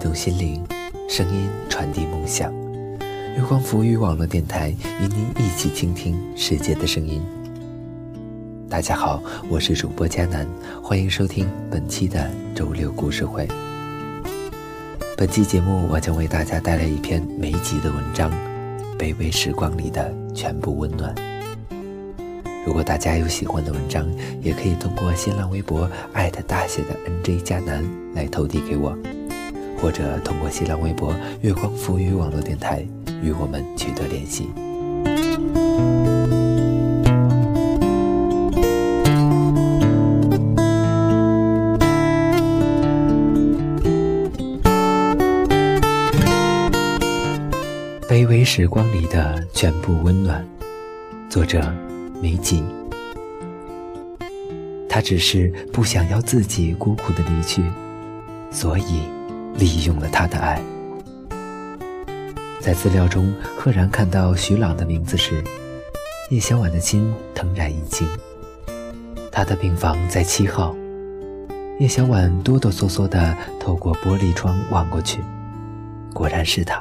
字激动心灵，声音传递梦想。月光浮语网络电台与您一起倾听世界的声音。大家好，我是主播佳楠，欢迎收听本期的周六故事会。本期节目，我将为大家带来一篇美集的文章《卑微时光里的全部温暖》。如果大家有喜欢的文章，也可以通过新浪微博艾特大写的 NJ 加南来投递给我，或者通过新浪微博月光浮语网络电台与我们取得联系。卑微时光里的全部温暖，作者。美景。他只是不想要自己孤苦的离去，所以利用了他的爱。在资料中赫然看到徐朗的名字时，叶小婉的心腾然一惊。他的病房在七号，叶小婉哆哆嗦嗦地透过玻璃窗望过去，果然是他。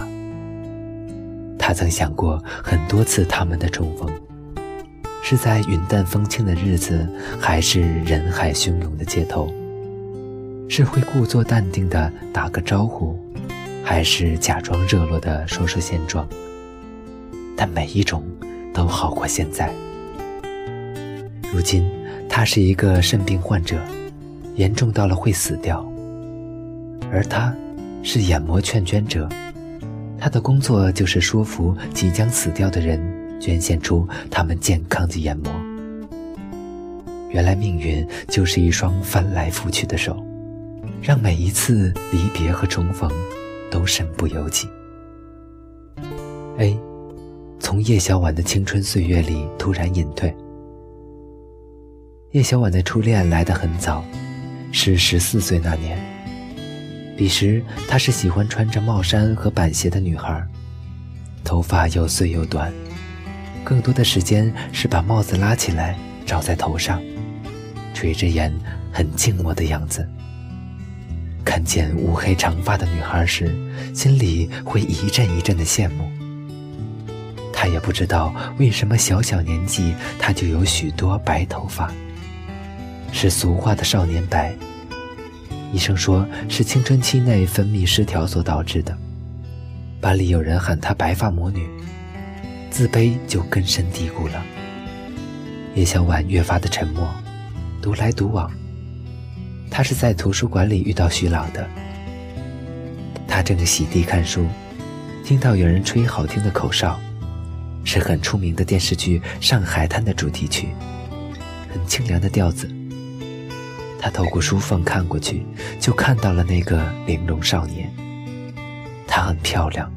他曾想过很多次他们的重逢。是在云淡风轻的日子，还是人海汹涌的街头？是会故作淡定的打个招呼，还是假装热络的说说现状？但每一种都好过现在。如今，他是一个肾病患者，严重到了会死掉，而他，是眼膜劝捐者，他的工作就是说服即将死掉的人。捐献出他们健康的眼膜。原来命运就是一双翻来覆去的手，让每一次离别和重逢都身不由己。A，从叶小婉的青春岁月里突然隐退。叶小婉的初恋来得很早，是十四岁那年。彼时她是喜欢穿着帽衫和板鞋的女孩，头发又碎又短。更多的时间是把帽子拉起来罩在头上，垂着眼，很静默的样子。看见乌黑长发的女孩时，心里会一阵一阵的羡慕。他也不知道为什么小小年纪他就有许多白头发，是俗话的少年白。医生说是青春期内分泌失调所导致的。班里有人喊她白发魔女。自卑就根深蒂固了。叶小婉越发的沉默，独来独往。他是在图书馆里遇到徐朗的。他正洗地看书，听到有人吹好听的口哨，是很出名的电视剧《上海滩》的主题曲，很清凉的调子。他透过书缝看过去，就看到了那个玲珑少年。她很漂亮，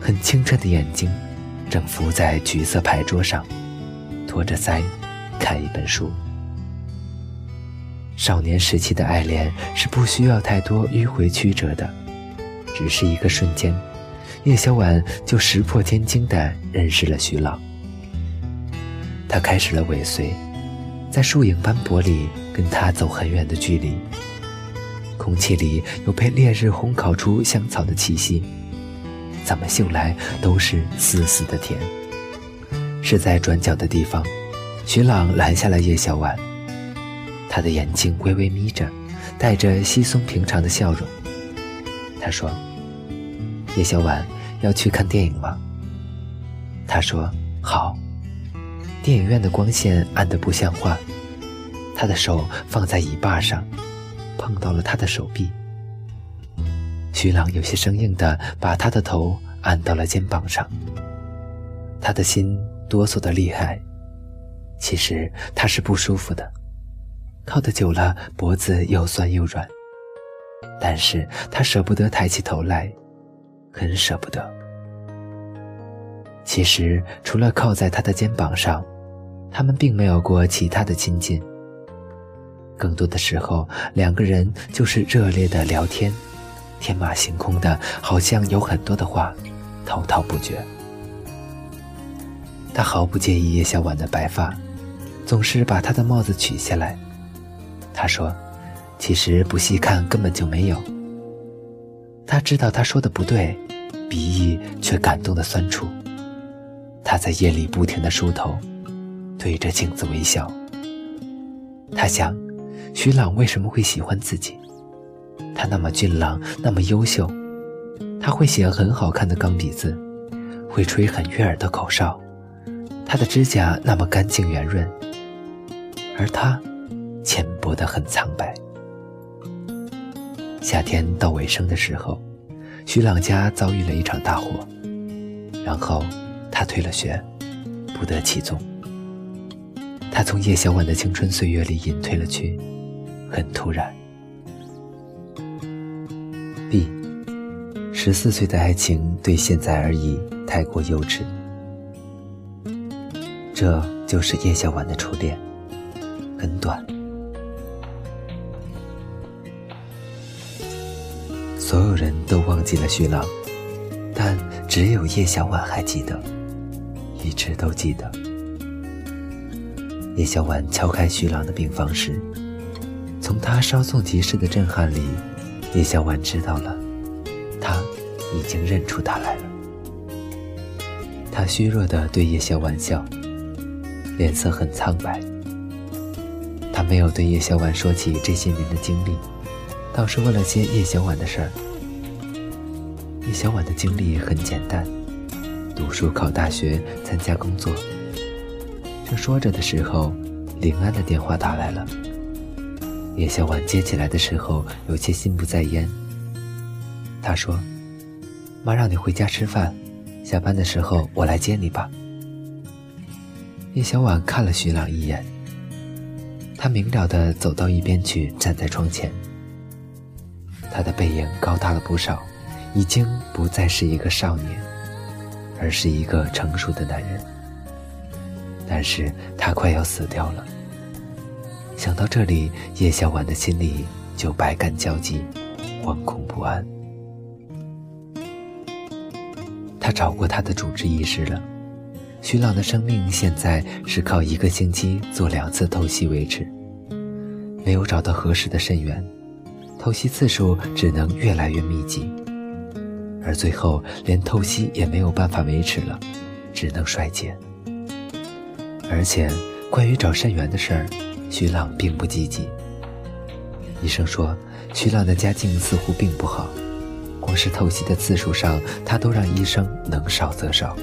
很清澈的眼睛。正伏在橘色牌桌上，托着腮，看一本书。少年时期的爱恋是不需要太多迂回曲折的，只是一个瞬间，叶小婉就石破天惊地认识了徐朗。他开始了尾随，在树影斑驳里跟他走很远的距离，空气里有被烈日烘烤出香草的气息。怎么嗅来都是丝丝的甜。是在转角的地方，徐朗拦下了叶小婉，他的眼睛微微眯着，带着稀松平常的笑容。他说：“叶小婉要去看电影吗？”他说：“好。”电影院的光线暗得不像话，他的手放在椅把上，碰到了他的手臂。徐朗有些生硬地把他的头按到了肩膀上，他的心哆嗦得厉害。其实他是不舒服的，靠得久了脖子又酸又软。但是他舍不得抬起头来，很舍不得。其实除了靠在他的肩膀上，他们并没有过其他的亲近。更多的时候，两个人就是热烈的聊天。天马行空的，好像有很多的话，滔滔不绝。他毫不介意叶小婉的白发，总是把她的帽子取下来。他说：“其实不细看根本就没有。”他知道他说的不对，鼻翼却感动的酸楚。他在夜里不停的梳头，对着镜子微笑。他想，徐朗为什么会喜欢自己？他那么俊朗，那么优秀，他会写很好看的钢笔字，会吹很悦耳的口哨，他的指甲那么干净圆润，而他，浅薄的很苍白。夏天到尾声的时候，徐朗家遭遇了一场大火，然后他退了学，不得其踪。他从叶小婉的青春岁月里隐退了去，很突然。B，十四岁的爱情对现在而已太过幼稚。这就是叶小婉的初恋，很短。所有人都忘记了徐朗，但只有叶小婉还记得，一直都记得。叶小婉敲开徐朗的病房时，从他稍纵即逝的震撼里，叶小婉知道了，他已经认出他来了。他虚弱地对叶小婉笑，脸色很苍白。他没有对叶小婉说起这些年的经历。倒是问了些叶小婉的事儿。叶小婉的经历很简单：读书、考大学、参加工作。正说着的时候，林安的电话打来了。叶小婉接起来的时候，有些心不在焉。她说：“妈让你回家吃饭，下班的时候我来接你吧。”叶小婉看了徐朗一眼，他明了的走到一边去，站在窗前。他的背影高大了不少，已经不再是一个少年，而是一个成熟的男人。但是他快要死掉了。想到这里，叶小婉的心里就百感交集，惶恐不安。他找过他的主治医师了。徐朗的生命现在是靠一个星期做两次透析维持，没有找到合适的肾源。透析次数只能越来越密集，而最后连透析也没有办法维持了，只能衰竭。而且，关于找肾源的事儿，徐浪并不积极。医生说，徐浪的家境似乎并不好，光是透析的次数上，他都让医生能少则少。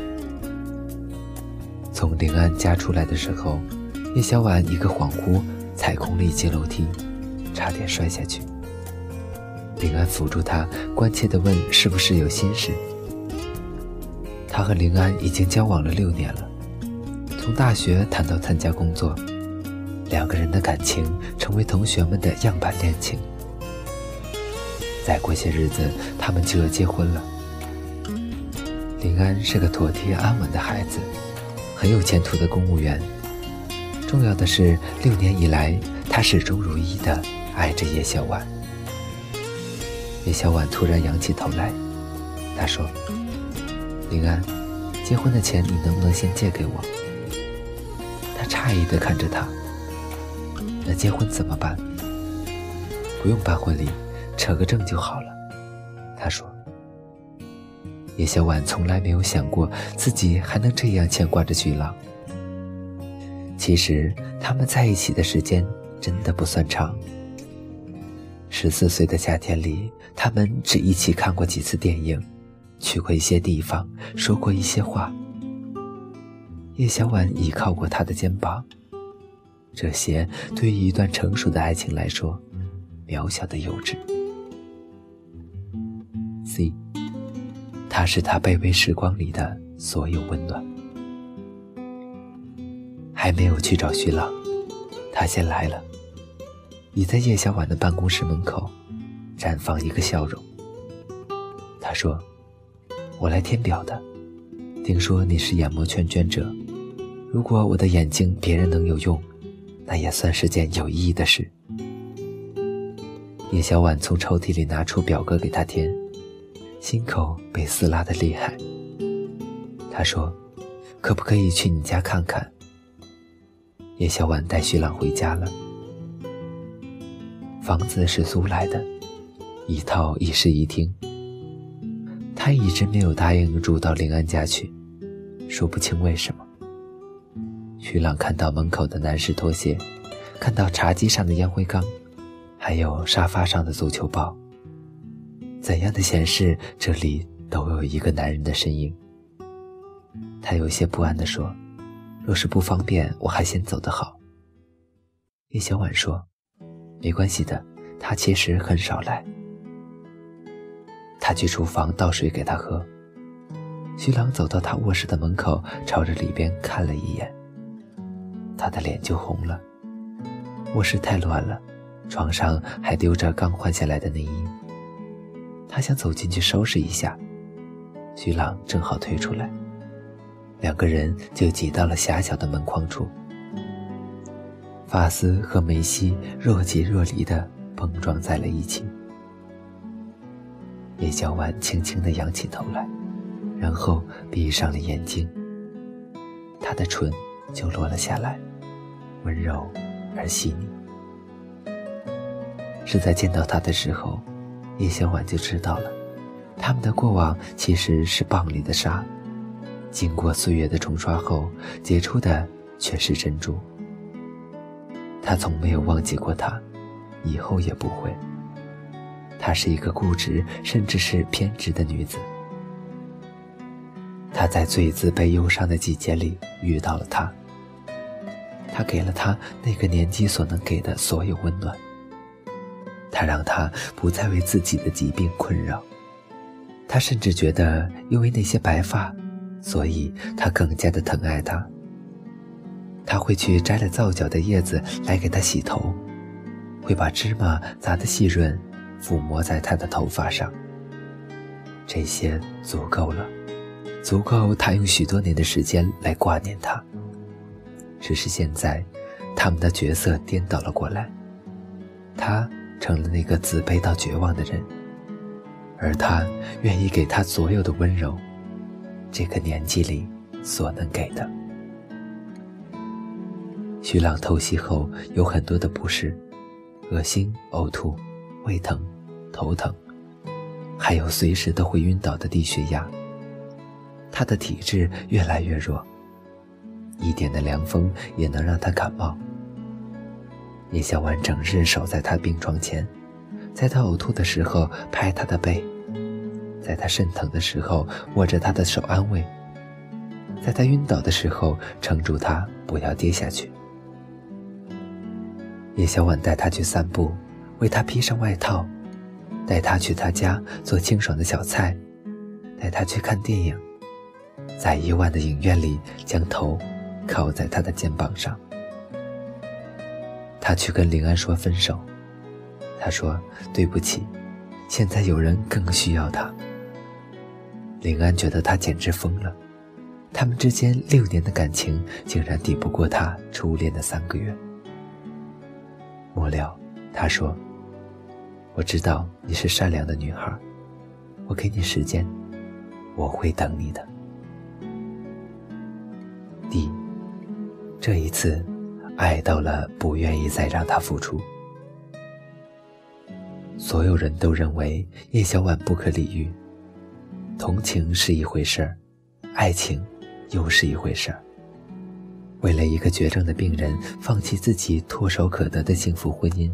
从临安家出来的时候，叶小婉一个恍惚，踩空了一阶楼梯，差点摔下去。林安扶住他，关切地问：“是不是有心事？”他和林安已经交往了六年了，从大学谈到参加工作，两个人的感情成为同学们的样板恋情。再过些日子，他们就要结婚了。林安是个妥帖安稳的孩子，很有前途的公务员。重要的是，六年以来，他始终如一地爱着叶小婉。叶小婉突然仰起头来，她说：“林安，结婚的钱你能不能先借给我？”他诧异的看着他。那结婚怎么办？不用办婚礼，扯个证就好了。他说。叶小婉从来没有想过自己还能这样牵挂着巨浪。其实他们在一起的时间真的不算长。十四岁的夏天里，他们只一起看过几次电影，去过一些地方，说过一些话。叶小婉倚靠过他的肩膀，这些对于一段成熟的爱情来说，渺小的幼稚。C，他是他卑微时光里的所有温暖。还没有去找徐朗，他先来了。倚在叶小婉的办公室门口，绽放一个笑容。他说：“我来填表的，听说你是眼膜圈捐者。如果我的眼睛别人能有用，那也算是件有意义的事。”叶小婉从抽屉里拿出表格给他填，心口被撕拉的厉害。他说：“可不可以去你家看看？”叶小婉带徐朗回家了。房子是租来的，一套一室一厅，他一直没有答应住到林安家去，说不清为什么。徐朗看到门口的男士拖鞋，看到茶几上的烟灰缸，还有沙发上的足球包。怎样的闲事，这里都有一个男人的身影。他有些不安地说：“若是不方便，我还先走的好。”叶小婉说：“没关系的，他其实很少来。”他去厨房倒水给他喝。徐朗走到他卧室的门口，朝着里边看了一眼，他的脸就红了。卧室太乱了，床上还丢着刚换下来的内衣。他想走进去收拾一下，徐朗正好退出来，两个人就挤到了狭小的门框处。发丝和眉隙若即若离地碰撞在了一起。叶小婉轻轻地仰起头来，然后闭上了眼睛。她的唇就落了下来，温柔而细腻。是在见到他的时候，叶小婉就知道了，他们的过往其实是蚌里的沙，经过岁月的冲刷后结出的却是珍珠。他从没有忘记过他，以后也不会。她是一个固执，甚至是偏执的女子。她在最自卑、忧伤的季节里遇到了他，他给了她那个年纪所能给的所有温暖。他让她不再为自己的疾病困扰，他甚至觉得，因为那些白发，所以他更加的疼爱她。他会去摘了皂角的叶子来给她洗头，会把芝麻砸得细润。抚摸在他的头发上，这些足够了，足够他用许多年的时间来挂念他。只是现在，他们的角色颠倒了过来，他成了那个自卑到绝望的人，而他愿意给他所有的温柔，这个年纪里所能给的。徐朗透析后有很多的不适，恶心、呕吐。胃疼、头疼，还有随时都会晕倒的低血压。他的体质越来越弱，一点的凉风也能让他感冒。叶小婉整日守在他病床前，在他呕吐的时候拍他的背，在他肾疼的时候握着他的手安慰，在他晕倒的时候撑住他不要跌下去。叶小婉带他去散步。为他披上外套，带他去他家做清爽的小菜，带他去看电影，在夜晚的影院里将头靠在他的肩膀上。他去跟林安说分手，他说对不起，现在有人更需要他。林安觉得他简直疯了，他们之间六年的感情竟然抵不过他初恋的三个月。末了，他说。我知道你是善良的女孩，我给你时间，我会等你的。D，这一次，爱到了不愿意再让他付出。所有人都认为叶小婉不可理喻，同情是一回事儿，爱情又是一回事儿。为了一个绝症的病人，放弃自己唾手可得的幸福婚姻。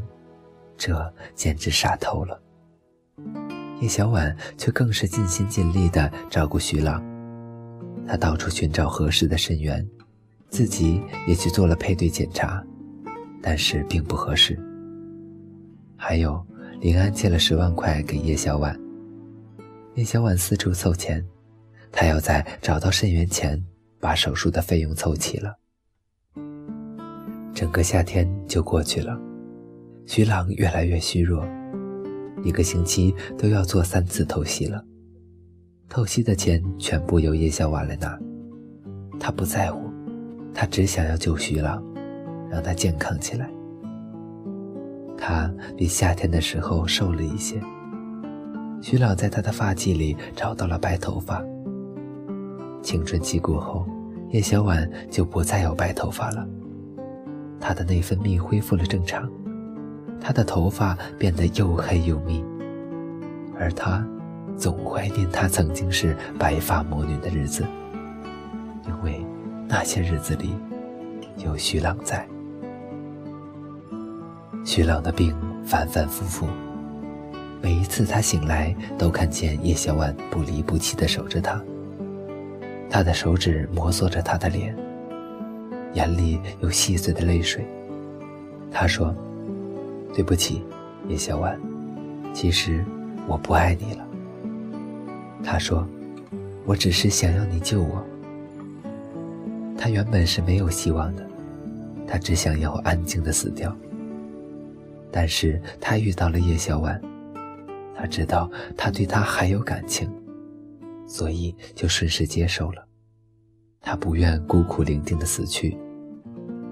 这简直傻透了。叶小婉却更是尽心尽力地照顾徐朗，她到处寻找合适的肾源，自己也去做了配对检查，但是并不合适。还有，林安借了十万块给叶小婉，叶小婉四处凑钱，她要在找到肾源前把手术的费用凑齐了。整个夏天就过去了。徐朗越来越虚弱，一个星期都要做三次透析了。透析的钱全部由叶小婉来拿，他不在乎，他只想要救徐朗，让他健康起来。他比夏天的时候瘦了一些。徐朗在他的发髻里找到了白头发。青春期过后，叶小婉就不再有白头发了，她的内分泌恢复了正常。她的头发变得又黑又密，而他总怀念她曾经是白发魔女的日子，因为那些日子里有徐朗在。徐朗的病反反复复，每一次他醒来，都看见叶小婉不离不弃地守着他。他的手指摩挲着他的脸，眼里有细碎的泪水。他说：“对不起，叶小婉，其实我不爱你了。”他说：“我只是想要你救我。”他原本是没有希望的，他只想要安静的死掉。但是他遇到了叶小婉，他知道他对他还有感情，所以就顺势接受了。他不愿孤苦伶仃的死去，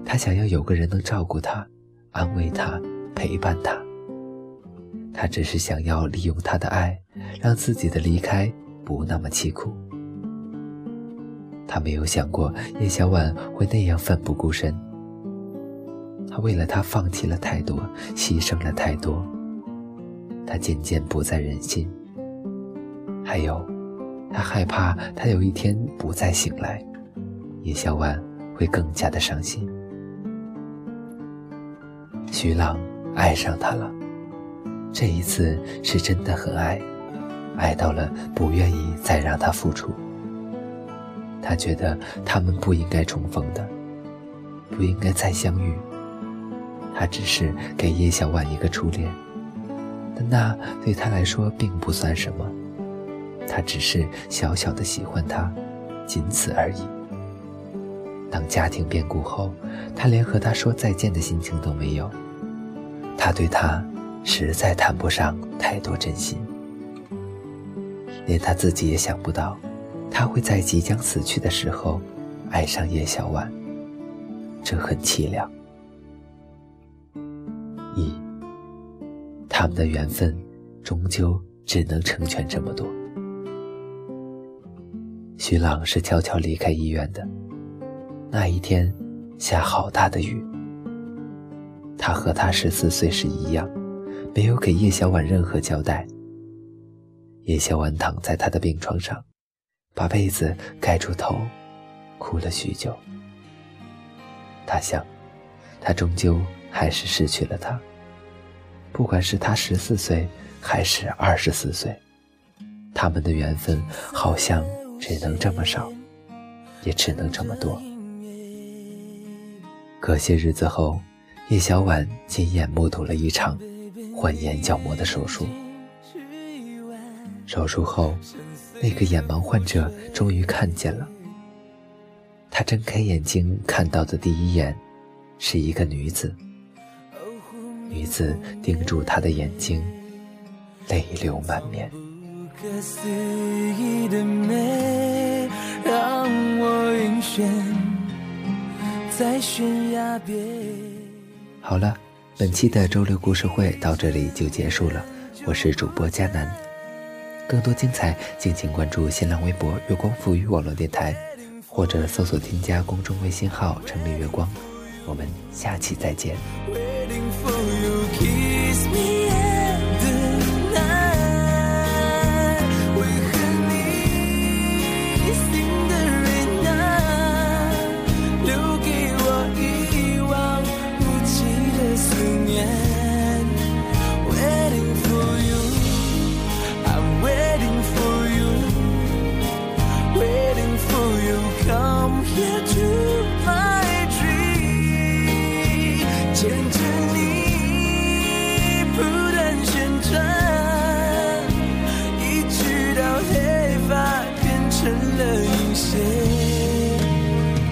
他想要有个人能照顾他，安慰他，陪伴他。他只是想要利用他的爱，让自己的离开不那么凄苦。他没有想过叶小婉会那样奋不顾身。他为了他放弃了太多，牺牲了太多。他渐渐不再忍心。还有，他害怕他有一天不再醒来，叶小婉会更加的伤心。徐朗爱上她了，这一次是真的很爱，爱到了不愿意再让她付出。他觉得他们不应该重逢的，不应该再相遇。他只是给叶小婉一个初恋，但那对他来说并不算什么。他只是小小的喜欢她，仅此而已。当家庭变故后，他连和她说再见的心情都没有。他对她实在谈不上太多真心，连他自己也想不到，他会在即将死去的时候爱上叶小婉，这很凄凉。一，他们的缘分终究只能成全这么多。徐朗是悄悄离开医院的，那一天下好大的雨。他和他十四岁时一样，没有给叶小婉任何交代。叶小婉躺在他的病床上，把被子盖住头，哭了许久。他想，他终究。还是失去了他。不管是他十四岁，还是二十四岁，他们的缘分好像只能这么少，也只能这么多。隔些日子后，叶小婉亲眼目睹了一场换眼角膜的手术。手术后，那个眼盲患者终于看见了。他睁开眼睛看到的第一眼，是一个女子。女子盯住他的眼睛，泪流满面。让我晕眩的好了，本期的周六故事会到这里就结束了。我是主播佳楠，更多精彩，敬请关注新浪微博“月光赋予网络电台”，或者搜索添加公众微信号“城里月光”。我们下期再见。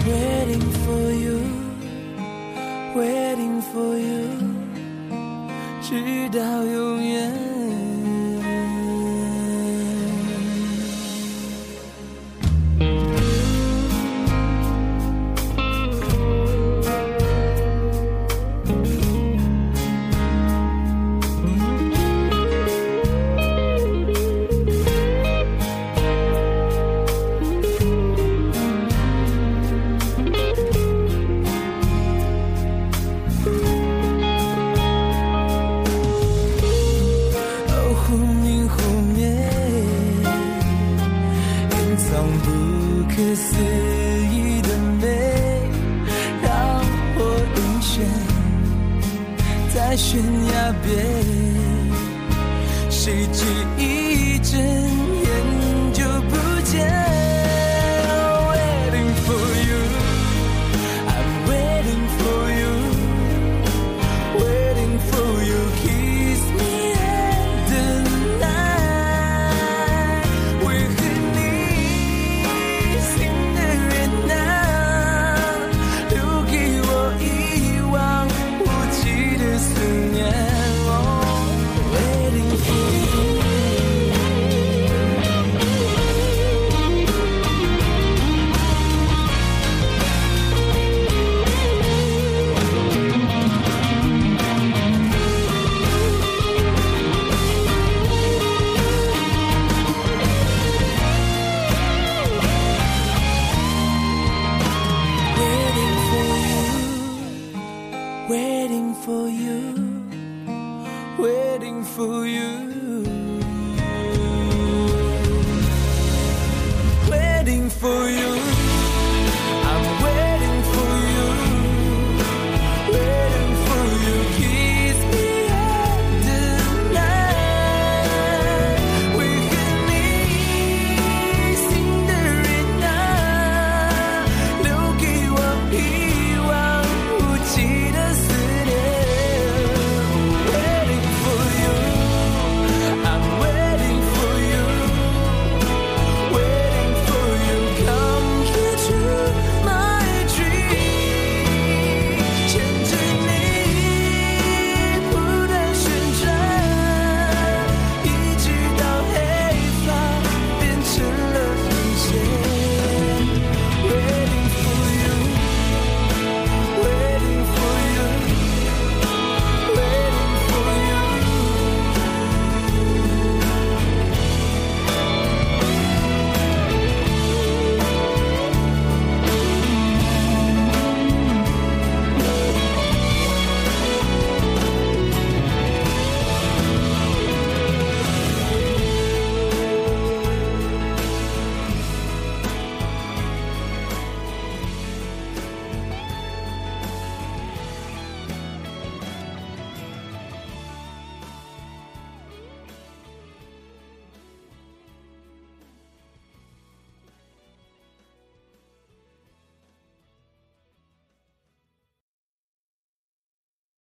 Waiting for you，Waiting for you，直到永远。悬崖边，谁记？